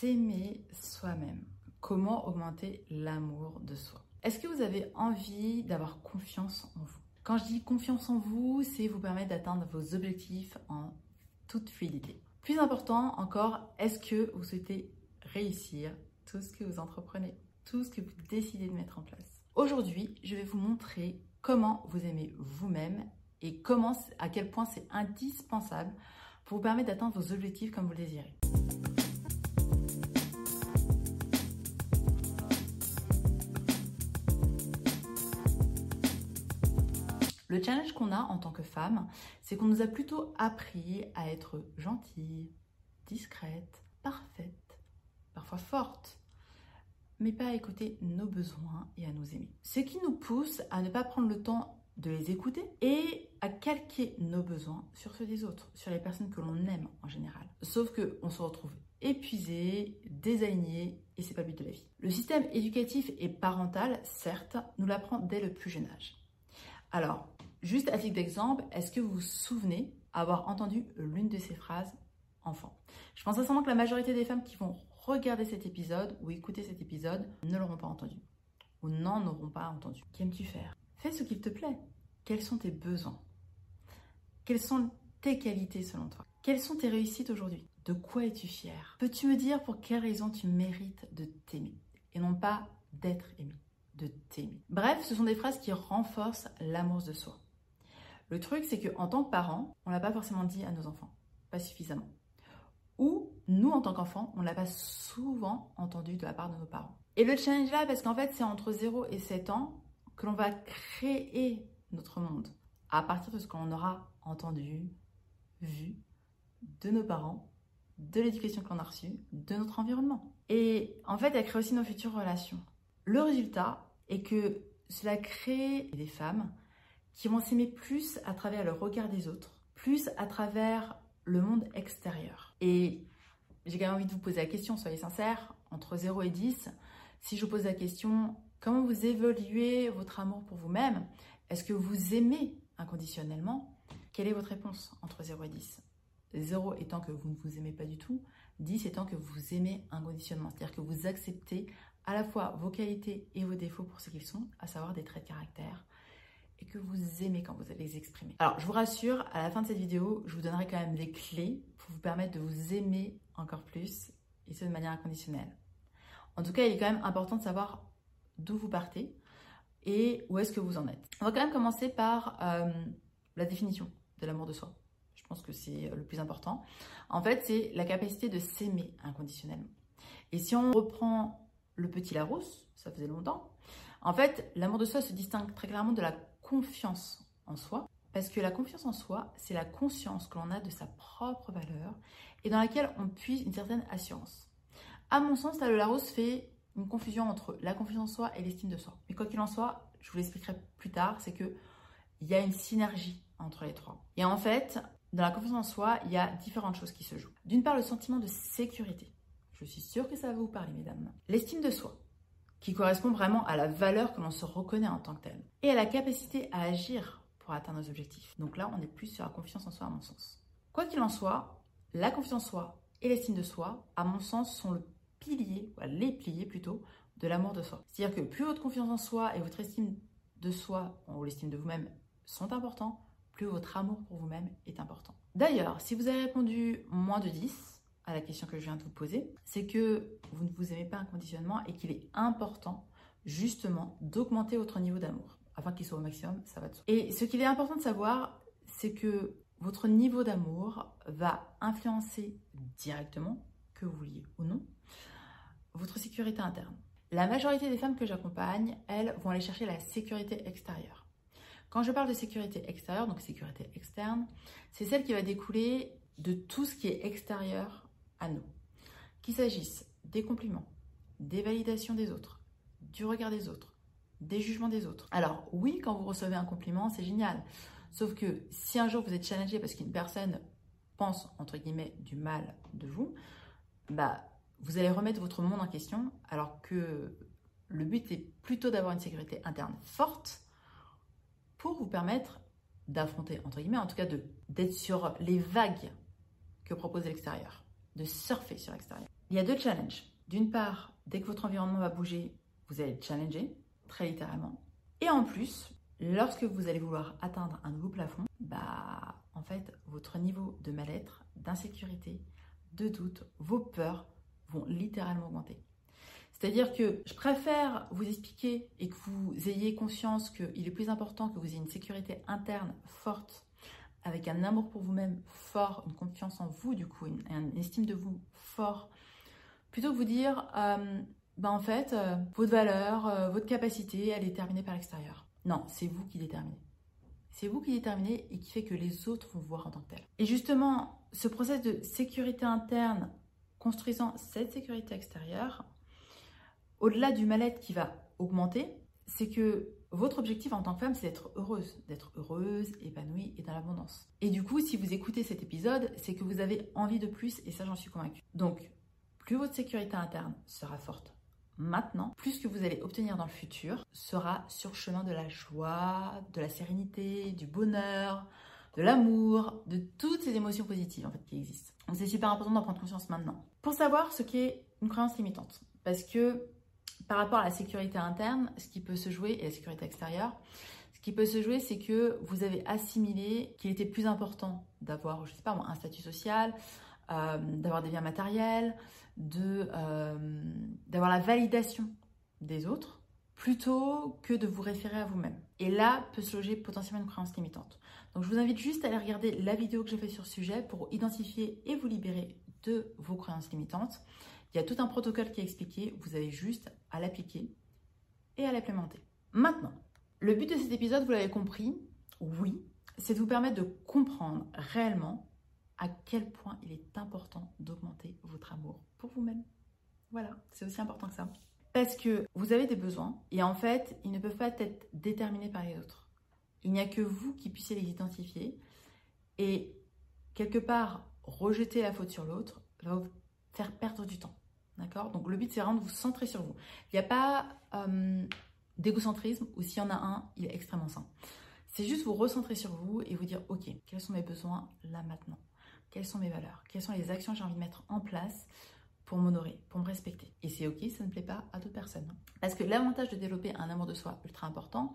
S'aimer soi-même. Comment augmenter l'amour de soi? Est-ce que vous avez envie d'avoir confiance en vous? Quand je dis confiance en vous, c'est vous permettre d'atteindre vos objectifs en toute fluidité. Plus important encore, est-ce que vous souhaitez réussir tout ce que vous entreprenez, tout ce que vous décidez de mettre en place? Aujourd'hui, je vais vous montrer comment vous aimez vous-même et comment, à quel point c'est indispensable pour vous permettre d'atteindre vos objectifs comme vous le désirez. Le challenge qu'on a en tant que femme, c'est qu'on nous a plutôt appris à être gentille, discrète, parfaite, parfois forte, mais pas à écouter nos besoins et à nous aimer. Ce qui nous pousse à ne pas prendre le temps de les écouter et à calquer nos besoins sur ceux des autres, sur les personnes que l'on aime en général. Sauf que on se retrouve épuisé, désaligné et c'est pas le but de la vie. Le système éducatif et parental, certes, nous l'apprend dès le plus jeune âge. Alors, Juste à titre d'exemple, est-ce que vous vous souvenez avoir entendu l'une de ces phrases enfant? Je pense sincèrement que la majorité des femmes qui vont regarder cet épisode ou écouter cet épisode ne l'auront pas entendu. Ou n'en auront pas entendu. Qu'aimes-tu faire? Fais ce qu'il te plaît. Quels sont tes besoins? Quelles sont tes qualités selon toi? Quelles sont tes réussites aujourd'hui? De quoi es-tu fier Peux-tu me dire pour quelles raisons tu mérites de t'aimer? Et non pas d'être aimé, de t'aimer. Bref, ce sont des phrases qui renforcent l'amour de soi. Le truc, c'est qu'en tant que parent, on l'a pas forcément dit à nos enfants, pas suffisamment. Ou nous, en tant qu'enfants, on l'a pas souvent entendu de la part de nos parents. Et le challenge là, parce qu'en fait, c'est entre 0 et 7 ans que l'on va créer notre monde à partir de ce qu'on aura entendu, vu de nos parents, de l'éducation qu'on a reçue, de notre environnement. Et en fait, elle crée aussi nos futures relations. Le résultat est que cela crée des femmes qui vont s'aimer plus à travers le regard des autres, plus à travers le monde extérieur. Et j'ai quand même envie de vous poser la question, soyez sincères, entre 0 et 10, si je vous pose la question, comment vous évoluez votre amour pour vous-même? Est-ce que vous aimez inconditionnellement? Quelle est votre réponse entre 0 et 10 0 étant que vous ne vous aimez pas du tout, 10 étant que vous aimez inconditionnellement, c'est-à-dire que vous acceptez à la fois vos qualités et vos défauts pour ce qu'ils sont, à savoir des traits de caractère, et que vous aimez quand vous allez les exprimer. Alors, je vous rassure, à la fin de cette vidéo, je vous donnerai quand même des clés pour vous permettre de vous aimer encore plus, et ce de manière inconditionnelle. En tout cas, il est quand même important de savoir d'où vous partez et où est-ce que vous en êtes. On va quand même commencer par euh, la définition de l'amour de soi. Je pense que c'est le plus important. En fait, c'est la capacité de s'aimer inconditionnellement. Et si on reprend le petit Larousse, ça faisait longtemps, en fait, l'amour de soi se distingue très clairement de la confiance en soi. Parce que la confiance en soi, c'est la conscience que l'on a de sa propre valeur et dans laquelle on puise une certaine assurance. À mon sens, le Larousse fait une confusion entre la confiance en soi et l'estime de soi. Mais quoi qu'il en soit, je vous l'expliquerai plus tard, c'est que il y a une synergie entre les trois. Et en fait, dans la confiance en soi, il y a différentes choses qui se jouent. D'une part, le sentiment de sécurité. Je suis sûre que ça va vous parler, mesdames. L'estime de soi qui correspond vraiment à la valeur que l'on se reconnaît en tant que tel, et à la capacité à agir pour atteindre nos objectifs. Donc là, on est plus sur la confiance en soi, à mon sens. Quoi qu'il en soit, la confiance en soi et l'estime de soi, à mon sens, sont le pilier, les piliers plutôt, de l'amour de soi. C'est-à-dire que plus votre confiance en soi et votre estime de soi, ou l'estime de vous-même, sont importants, plus votre amour pour vous-même est important. D'ailleurs, si vous avez répondu moins de 10, à la question que je viens de vous poser, c'est que vous ne vous aimez pas inconditionnellement et qu'il est important justement d'augmenter votre niveau d'amour afin qu'il soit au maximum, ça va de soi. Et ce qu'il est important de savoir, c'est que votre niveau d'amour va influencer directement, que vous vouliez ou non, votre sécurité interne. La majorité des femmes que j'accompagne, elles vont aller chercher la sécurité extérieure. Quand je parle de sécurité extérieure, donc sécurité externe, c'est celle qui va découler de tout ce qui est extérieur nous. Qu'il s'agisse des compliments, des validations des autres, du regard des autres, des jugements des autres. Alors oui, quand vous recevez un compliment, c'est génial. Sauf que si un jour vous êtes challengé parce qu'une personne pense, entre guillemets, du mal de vous, bah, vous allez remettre votre monde en question alors que le but est plutôt d'avoir une sécurité interne forte pour vous permettre d'affronter, entre guillemets, en tout cas d'être sur les vagues que propose l'extérieur de surfer sur l'extérieur. Il y a deux challenges. D'une part, dès que votre environnement va bouger, vous allez être challengé, très littéralement. Et en plus, lorsque vous allez vouloir atteindre un nouveau plafond, bah, en fait, votre niveau de mal-être, d'insécurité, de doute, vos peurs vont littéralement augmenter. C'est-à-dire que je préfère vous expliquer et que vous ayez conscience qu'il est plus important que vous ayez une sécurité interne forte, avec un amour pour vous-même fort, une confiance en vous du coup, une, estime de vous fort, plutôt que vous dire, euh, ben en fait, euh, votre valeur, euh, votre capacité, elle est terminée par l'extérieur. Non, c'est vous qui déterminez. C'est vous qui déterminez et qui fait que les autres vont voir en tant que tel. Et justement, ce process de sécurité interne construisant cette sécurité extérieure, au-delà du mal-être qui va augmenter, c'est que votre objectif en tant que femme, c'est d'être heureuse, d'être heureuse, épanouie et dans l'abondance. Et du coup, si vous écoutez cet épisode, c'est que vous avez envie de plus et ça, j'en suis convaincue. Donc, plus votre sécurité interne sera forte maintenant, plus ce que vous allez obtenir dans le futur sera sur chemin de la joie, de la sérénité, du bonheur, de l'amour, de toutes ces émotions positives en fait qui existent. Donc c'est super important d'en prendre conscience maintenant. Pour savoir ce qu'est une croyance limitante, parce que par rapport à la sécurité interne, ce qui peut se jouer, et la sécurité extérieure, ce qui peut se jouer, c'est que vous avez assimilé qu'il était plus important d'avoir, je sais pas un statut social, euh, d'avoir des biens matériels, euh, d'avoir la validation des autres, plutôt que de vous référer à vous-même. Et là peut se loger potentiellement une croyance limitante. Donc je vous invite juste à aller regarder la vidéo que j'ai faite sur ce sujet pour identifier et vous libérer de vos croyances limitantes. Il y a tout un protocole qui est expliqué, vous avez juste à l'appliquer et à l'implémenter. Maintenant, le but de cet épisode, vous l'avez compris, oui, c'est de vous permettre de comprendre réellement à quel point il est important d'augmenter votre amour pour vous-même. Voilà, c'est aussi important que ça. Parce que vous avez des besoins et en fait, ils ne peuvent pas être déterminés par les autres. Il n'y a que vous qui puissiez les identifier et quelque part, rejeter la faute sur l'autre va vous faire perdre du temps. D'accord? Donc le but, c'est vraiment de vous centrer sur vous. Il n'y a pas euh, d'égocentrisme ou s'il y en a un, il est extrêmement sain. C'est juste vous recentrer sur vous et vous dire, ok, quels sont mes besoins là maintenant? Quelles sont mes valeurs? Quelles sont les actions que j'ai envie de mettre en place pour m'honorer, pour me respecter? Et c'est ok, ça ne plaît pas à d'autres personnes. Parce que l'avantage de développer un amour de soi ultra important,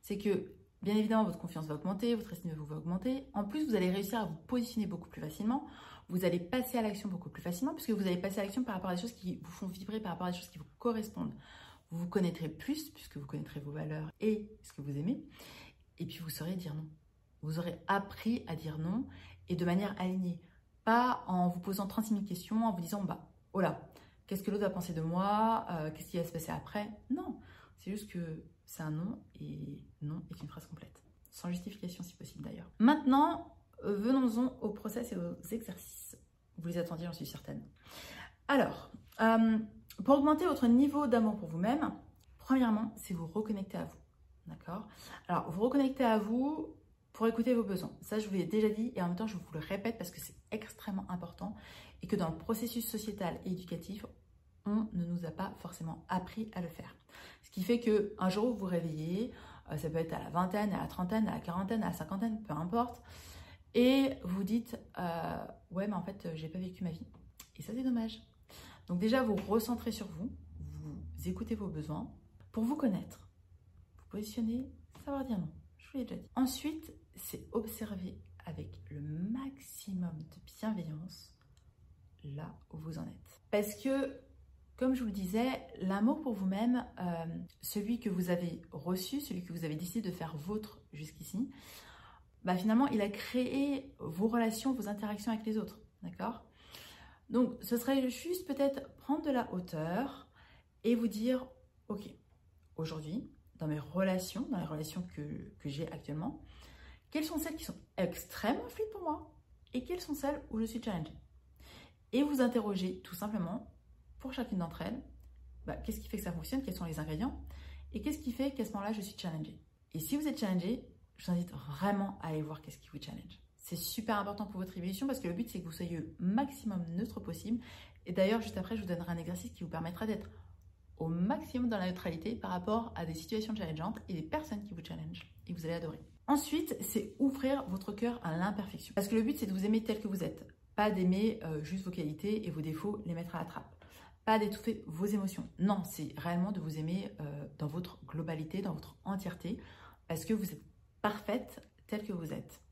c'est que bien évidemment, votre confiance va augmenter, votre estime de vous va augmenter. En plus, vous allez réussir à vous positionner beaucoup plus facilement vous allez passer à l'action beaucoup plus facilement puisque vous allez passer à l'action par rapport à des choses qui vous font vibrer, par rapport à des choses qui vous correspondent. Vous vous connaîtrez plus puisque vous connaîtrez vos valeurs et ce que vous aimez. Et puis vous saurez dire non. Vous aurez appris à dire non et de manière alignée. Pas en vous posant 36 000 questions, en vous disant bah, oh là, qu'est-ce que l'autre va penser de moi euh, Qu'est-ce qui va se passer après? Non, c'est juste que c'est un non et non est une phrase complète. Sans justification si possible d'ailleurs. Maintenant, venons-en au process et aux exercices. Vous les attendiez, j'en suis certaine. Alors, euh, pour augmenter votre niveau d'amour pour vous-même, premièrement, c'est vous reconnecter à vous. D'accord? Alors, vous reconnecter à vous pour écouter vos besoins. Ça, je vous l'ai déjà dit et en même temps, je vous le répète parce que c'est extrêmement important et que dans le processus sociétal et éducatif, on ne nous a pas forcément appris à le faire. Ce qui fait que un jour, vous vous réveillez, euh, ça peut être à la vingtaine, à la trentaine, à la quarantaine, à la cinquantaine, peu importe, et vous dites euh, ouais mais en fait j'ai pas vécu ma vie. Et ça c'est dommage. Donc déjà vous recentrez sur vous vous écoutez vos besoins. Pour vous connaître vous positionnez savoir dire non. Je vous l'ai déjà dit. Ensuite c'est observer avec le maximum de bienveillance là où vous en êtes. Parce que comme je vous le disais, l'amour pour vous-même, euh, celui que vous avez reçu, celui que vous avez décidé de faire vôtre jusqu'ici, bah, finalement, il a créé vos relations, vos interactions avec les autres. D'accord? Donc, ce serait juste peut-être prendre de la hauteur et vous dire, ok, aujourd'hui, dans mes relations, dans les relations que, que j'ai actuellement, quelles sont celles qui sont extrêmement fluides pour moi et quelles sont celles où je suis challengée? Et vous interroger tout simplement, pour chacune d'entre elles, bah, qu'est-ce qui fait que ça fonctionne, quels sont les ingrédients, et qu'est-ce qui fait qu'à ce moment-là, je suis challengée? Et si vous êtes challengée, je vous invite vraiment à aller voir qu'est-ce qui vous challenge. C'est super important pour votre évolution parce que le but, c'est que vous soyez le maximum neutre possible. Et d'ailleurs, juste après, je vous donnerai un exercice qui vous permettra d'être au maximum dans la neutralité par rapport à des situations challengeantes et des personnes qui vous challengent. Et vous allez adorer. Ensuite, c'est ouvrir votre cœur à l'imperfection. Parce que le but, c'est de vous aimer tel que vous êtes. Pas d'aimer euh, juste vos qualités et vos défauts, les mettre à la trappe. pas d'étouffer vos émotions. Non, c'est réellement de vous aimer euh, dans votre globalité, dans votre entièreté, parce que vous êtes parfaite telle que vous êtes.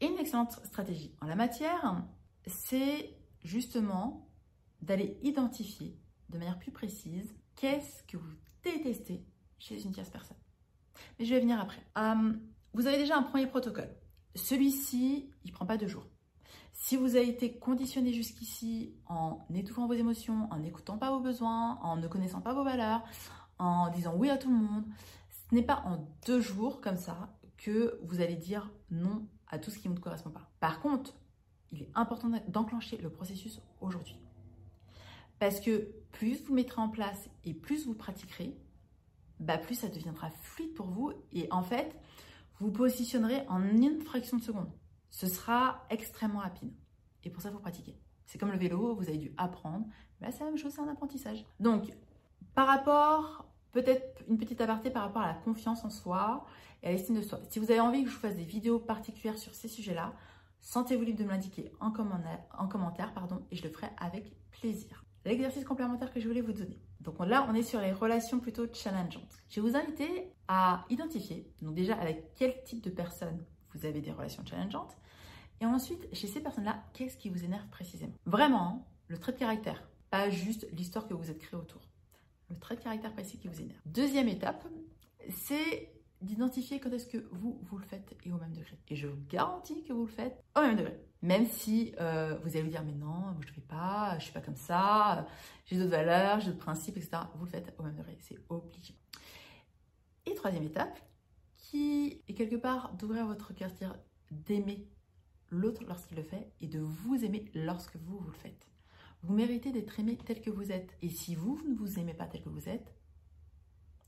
Et une excellente stratégie en la matière, c'est justement d'aller identifier de manière plus précise qu'est-ce que vous détestez chez une tierce personne. Mais je vais venir après. Euh, vous avez déjà un premier protocole. Celui-ci, il ne prend pas deux jours. Si vous avez été conditionné jusqu'ici en étouffant vos émotions, en n'écoutant pas vos besoins, en ne connaissant pas vos valeurs, en disant oui à tout le monde, ce n'est pas en deux jours comme ça que vous allez dire non à tout ce qui ne vous correspond pas. Par contre, il est important d'enclencher le processus aujourd'hui. Parce que plus vous mettrez en place et plus vous pratiquerez, bah plus ça deviendra fluide pour vous et en fait, vous positionnerez en une fraction de seconde. Ce sera extrêmement rapide. Et pour ça, il faut pratiquer. C'est comme le vélo, vous avez dû apprendre. Bah, c'est la même chose, c'est un apprentissage. Donc, par rapport, peut-être une petite aparté par rapport à la confiance en soi et à l'estime de soi. Si vous avez envie que je vous fasse des vidéos particulières sur ces sujets-là, sentez-vous libre de me l'indiquer en commentaire, en commentaire pardon, et je le ferai avec plaisir. L'exercice complémentaire que je voulais vous donner. Donc là, on est sur les relations plutôt challengeantes. Je vais vous inviter à identifier, donc déjà avec quel type de personne vous avez des relations challengeantes, et ensuite, chez ces personnes-là, qu'est-ce qui vous énerve précisément? Vraiment, le trait de caractère, pas juste l'histoire que vous êtes créé autour. Le trait de caractère précis qui vous énerve. Deuxième étape, c'est d'identifier quand est-ce que vous, vous le faites et au même degré. Et je vous garantis que vous le faites au même degré. Même si euh, vous allez vous dire, mais non, je ne fais pas, je suis pas comme ça, j'ai d'autres valeurs, j'ai d'autres principes, etc. Vous le faites au même degré, c'est obligé. Et troisième étape, qui est quelque part d'ouvrir votre c'est-à-dire d'aimer l'autre lorsqu'il le fait et de vous aimer lorsque vous, vous le faites. Vous méritez d'être aimé tel que vous êtes. Et si vous, ne vous aimez pas tel que vous êtes,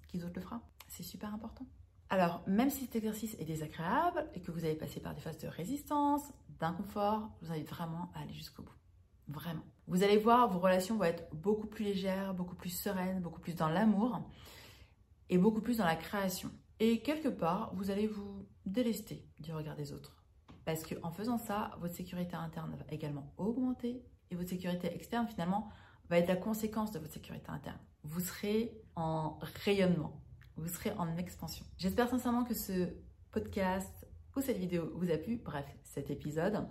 qui d'autre le fera? C'est super important. Alors, même si cet exercice est désagréable et que vous avez passé par des phases de résistance, d'inconfort, je vous invite vraiment à aller jusqu'au bout. Vraiment. Vous allez voir, vos relations vont être beaucoup plus légères, beaucoup plus sereines, beaucoup plus dans l'amour et beaucoup plus dans la création. Et quelque part, vous allez vous délester du regard des autres. Parce qu'en faisant ça, votre sécurité interne va également augmenter et votre sécurité externe, finalement, va être la conséquence de votre sécurité interne. Vous serez en rayonnement, vous serez en expansion. J'espère sincèrement que ce podcast ou cette vidéo vous a plu, bref, cet épisode,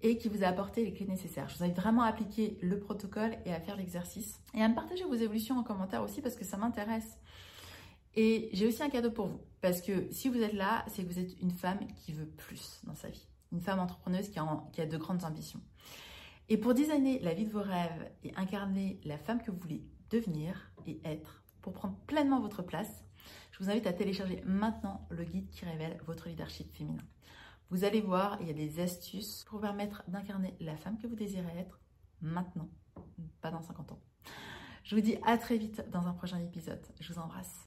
et qui vous a apporté les clés nécessaires. Je vous invite vraiment à appliquer le protocole et à faire l'exercice. Et à me partager vos évolutions en commentaire aussi parce que ça m'intéresse. Et j'ai aussi un cadeau pour vous. Parce que si vous êtes là, c'est que vous êtes une femme qui veut plus dans sa vie. Une femme entrepreneuse qui a, de grandes ambitions. Et pour designer la vie de vos rêves et incarner la femme que vous voulez devenir et être, pour prendre pleinement votre place, je vous invite à télécharger maintenant le guide qui révèle votre leadership féminin. Vous allez voir, il y a des astuces pour vous permettre d'incarner la femme que vous désirez être maintenant, pas dans 50 ans. Je vous dis à très vite dans un prochain épisode. Je vous embrasse.